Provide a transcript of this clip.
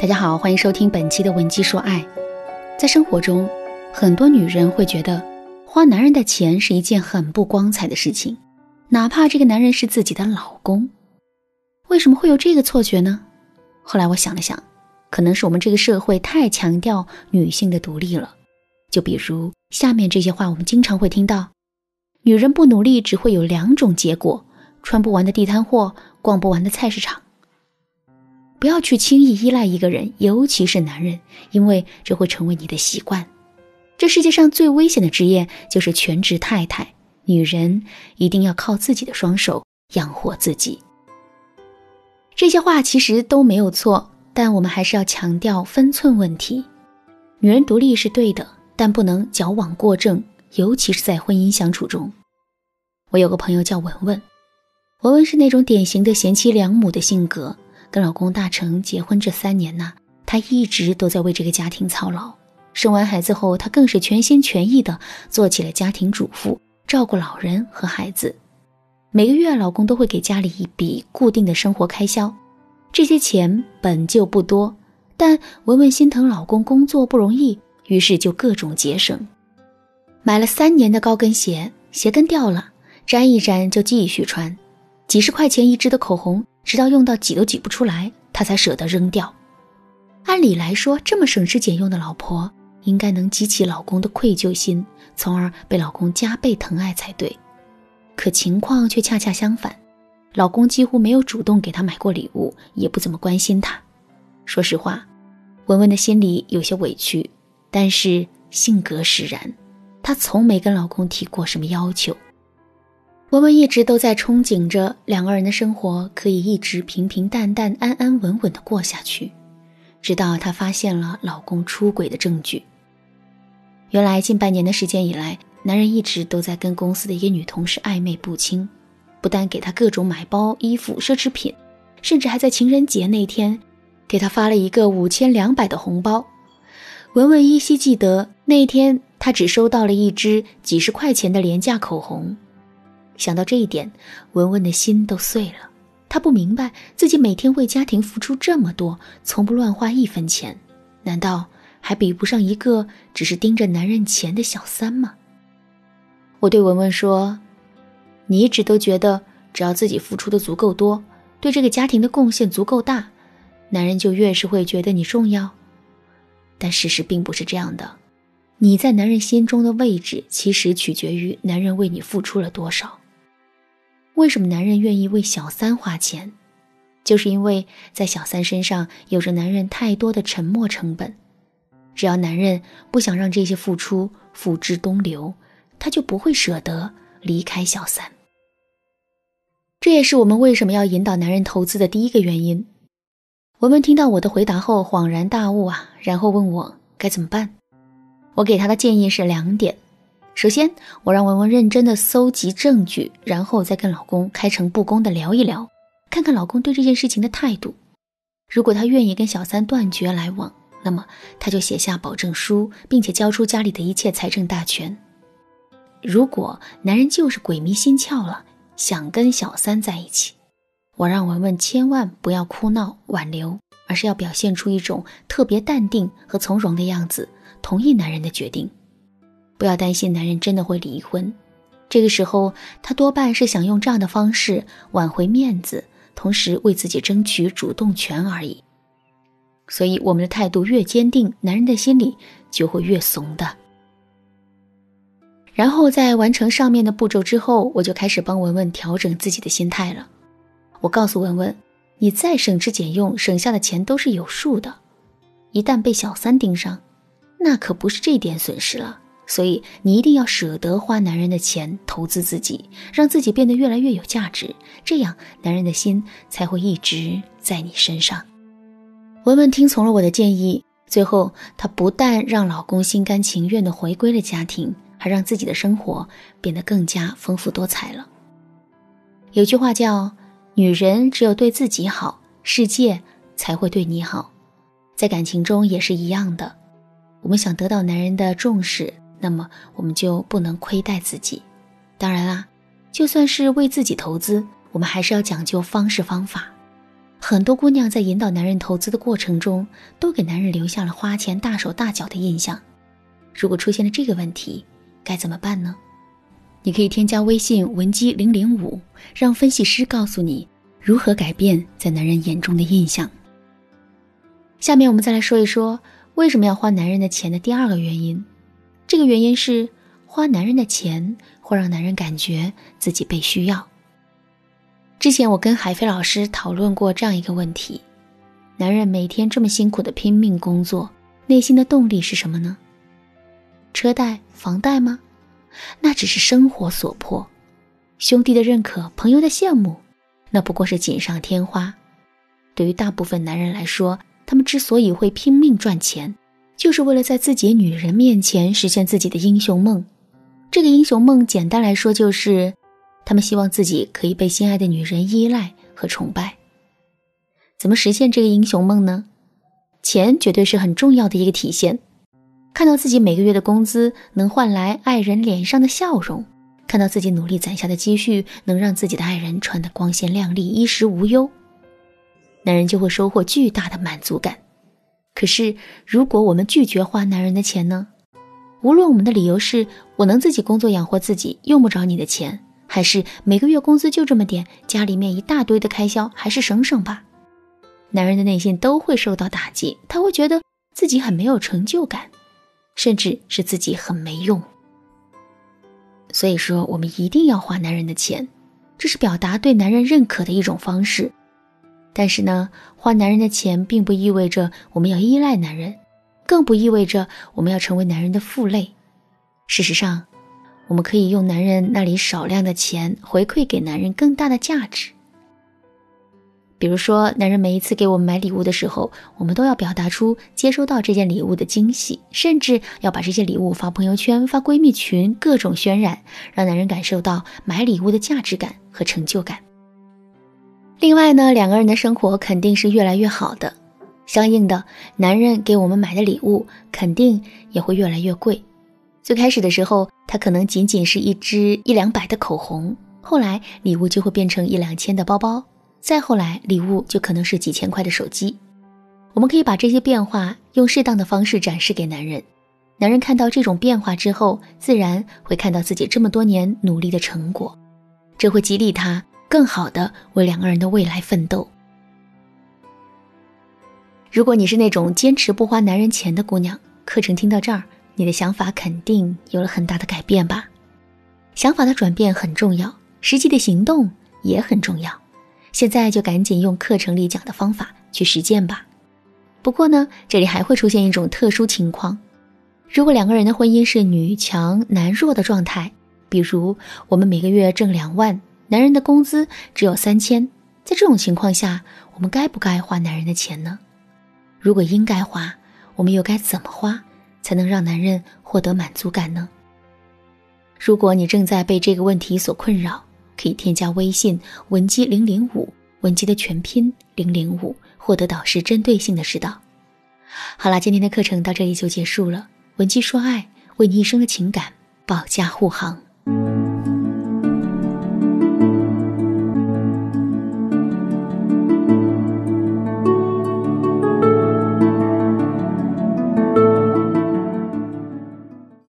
大家好，欢迎收听本期的《文姬说爱》。在生活中，很多女人会觉得花男人的钱是一件很不光彩的事情，哪怕这个男人是自己的老公。为什么会有这个错觉呢？后来我想了想，可能是我们这个社会太强调女性的独立了。就比如下面这些话，我们经常会听到：女人不努力，只会有两种结果，穿不完的地摊货，逛不完的菜市场。不要去轻易依赖一个人，尤其是男人，因为这会成为你的习惯。这世界上最危险的职业就是全职太太。女人一定要靠自己的双手养活自己。这些话其实都没有错，但我们还是要强调分寸问题。女人独立是对的，但不能矫枉过正，尤其是在婚姻相处中。我有个朋友叫文文，文文是那种典型的贤妻良母的性格。跟老公大成结婚这三年呢，她一直都在为这个家庭操劳。生完孩子后，她更是全心全意的做起了家庭主妇，照顾老人和孩子。每个月，老公都会给家里一笔固定的生活开销，这些钱本就不多，但文文心疼老公工作不容易，于是就各种节省。买了三年的高跟鞋，鞋跟掉了，粘一粘就继续穿。几十块钱一支的口红。直到用到挤都挤不出来，她才舍得扔掉。按理来说，这么省吃俭用的老婆应该能激起老公的愧疚心，从而被老公加倍疼爱才对。可情况却恰恰相反，老公几乎没有主动给她买过礼物，也不怎么关心她。说实话，文文的心里有些委屈，但是性格使然，她从没跟老公提过什么要求。文文一直都在憧憬着两个人的生活可以一直平平淡淡、安安稳稳的过下去，直到她发现了老公出轨的证据。原来近半年的时间以来，男人一直都在跟公司的一个女同事暧昧不清，不但给她各种买包、衣服、奢侈品，甚至还在情人节那天给她发了一个五千两百的红包。文文依稀记得那天，她只收到了一支几十块钱的廉价口红。想到这一点，文文的心都碎了。她不明白自己每天为家庭付出这么多，从不乱花一分钱，难道还比不上一个只是盯着男人钱的小三吗？我对文文说：“你一直都觉得，只要自己付出的足够多，对这个家庭的贡献足够大，男人就越是会觉得你重要。但事实并不是这样的，你在男人心中的位置，其实取决于男人为你付出了多少。”为什么男人愿意为小三花钱？就是因为在小三身上有着男人太多的沉默成本。只要男人不想让这些付出付之东流，他就不会舍得离开小三。这也是我们为什么要引导男人投资的第一个原因。文文听到我的回答后恍然大悟啊，然后问我该怎么办。我给他的建议是两点。首先，我让文文认真的搜集证据，然后再跟老公开诚布公的聊一聊，看看老公对这件事情的态度。如果他愿意跟小三断绝来往，那么他就写下保证书，并且交出家里的一切财政大权。如果男人就是鬼迷心窍了，想跟小三在一起，我让文文千万不要哭闹挽留，而是要表现出一种特别淡定和从容的样子，同意男人的决定。不要担心男人真的会离婚，这个时候他多半是想用这样的方式挽回面子，同时为自己争取主动权而已。所以我们的态度越坚定，男人的心里就会越怂的。然后在完成上面的步骤之后，我就开始帮文文调整自己的心态了。我告诉文文，你再省吃俭用，省下的钱都是有数的，一旦被小三盯上，那可不是这点损失了。所以你一定要舍得花男人的钱投资自己，让自己变得越来越有价值，这样男人的心才会一直在你身上。文文听从了我的建议，最后她不但让老公心甘情愿地回归了家庭，还让自己的生活变得更加丰富多彩了。有句话叫“女人只有对自己好，世界才会对你好”，在感情中也是一样的。我们想得到男人的重视。那么我们就不能亏待自己。当然啦，就算是为自己投资，我们还是要讲究方式方法。很多姑娘在引导男人投资的过程中，都给男人留下了花钱大手大脚的印象。如果出现了这个问题，该怎么办呢？你可以添加微信文姬零零五，让分析师告诉你如何改变在男人眼中的印象。下面我们再来说一说为什么要花男人的钱的第二个原因。这个原因是花男人的钱会让男人感觉自己被需要。之前我跟海飞老师讨论过这样一个问题：男人每天这么辛苦的拼命工作，内心的动力是什么呢？车贷、房贷吗？那只是生活所迫。兄弟的认可、朋友的羡慕，那不过是锦上添花。对于大部分男人来说，他们之所以会拼命赚钱，就是为了在自己女人面前实现自己的英雄梦。这个英雄梦，简单来说就是。他们希望自己可以被心爱的女人依赖和崇拜。怎么实现这个英雄梦呢？钱绝对是很重要的一个体现。看到自己每个月的工资能换来爱人脸上的笑容，看到自己努力攒下的积蓄能让自己的爱人穿得光鲜亮丽、衣食无忧，男人就会收获巨大的满足感。可是，如果我们拒绝花男人的钱呢？无论我们的理由是我能自己工作养活自己，用不着你的钱。还是每个月工资就这么点，家里面一大堆的开销，还是省省吧。男人的内心都会受到打击，他会觉得自己很没有成就感，甚至是自己很没用。所以说，我们一定要花男人的钱，这是表达对男人认可的一种方式。但是呢，花男人的钱并不意味着我们要依赖男人，更不意味着我们要成为男人的负累。事实上，我们可以用男人那里少量的钱回馈给男人更大的价值。比如说，男人每一次给我们买礼物的时候，我们都要表达出接收到这件礼物的惊喜，甚至要把这些礼物发朋友圈、发闺蜜群，各种渲染，让男人感受到买礼物的价值感和成就感。另外呢，两个人的生活肯定是越来越好的，相应的，男人给我们买的礼物肯定也会越来越贵。最开始的时候，它可能仅仅是一支一两百的口红，后来礼物就会变成一两千的包包，再后来礼物就可能是几千块的手机。我们可以把这些变化用适当的方式展示给男人，男人看到这种变化之后，自然会看到自己这么多年努力的成果，这会激励他更好的为两个人的未来奋斗。如果你是那种坚持不花男人钱的姑娘，课程听到这儿。你的想法肯定有了很大的改变吧？想法的转变很重要，实际的行动也很重要。现在就赶紧用课程里讲的方法去实践吧。不过呢，这里还会出现一种特殊情况：如果两个人的婚姻是女强男弱的状态，比如我们每个月挣两万，男人的工资只有三千，在这种情况下，我们该不该花男人的钱呢？如果应该花，我们又该怎么花？才能让男人获得满足感呢？如果你正在被这个问题所困扰，可以添加微信文姬零零五，文姬的全拼零零五，获得导师针对性的指导。好啦，今天的课程到这里就结束了。文姬说爱，为你一生的情感保驾护航。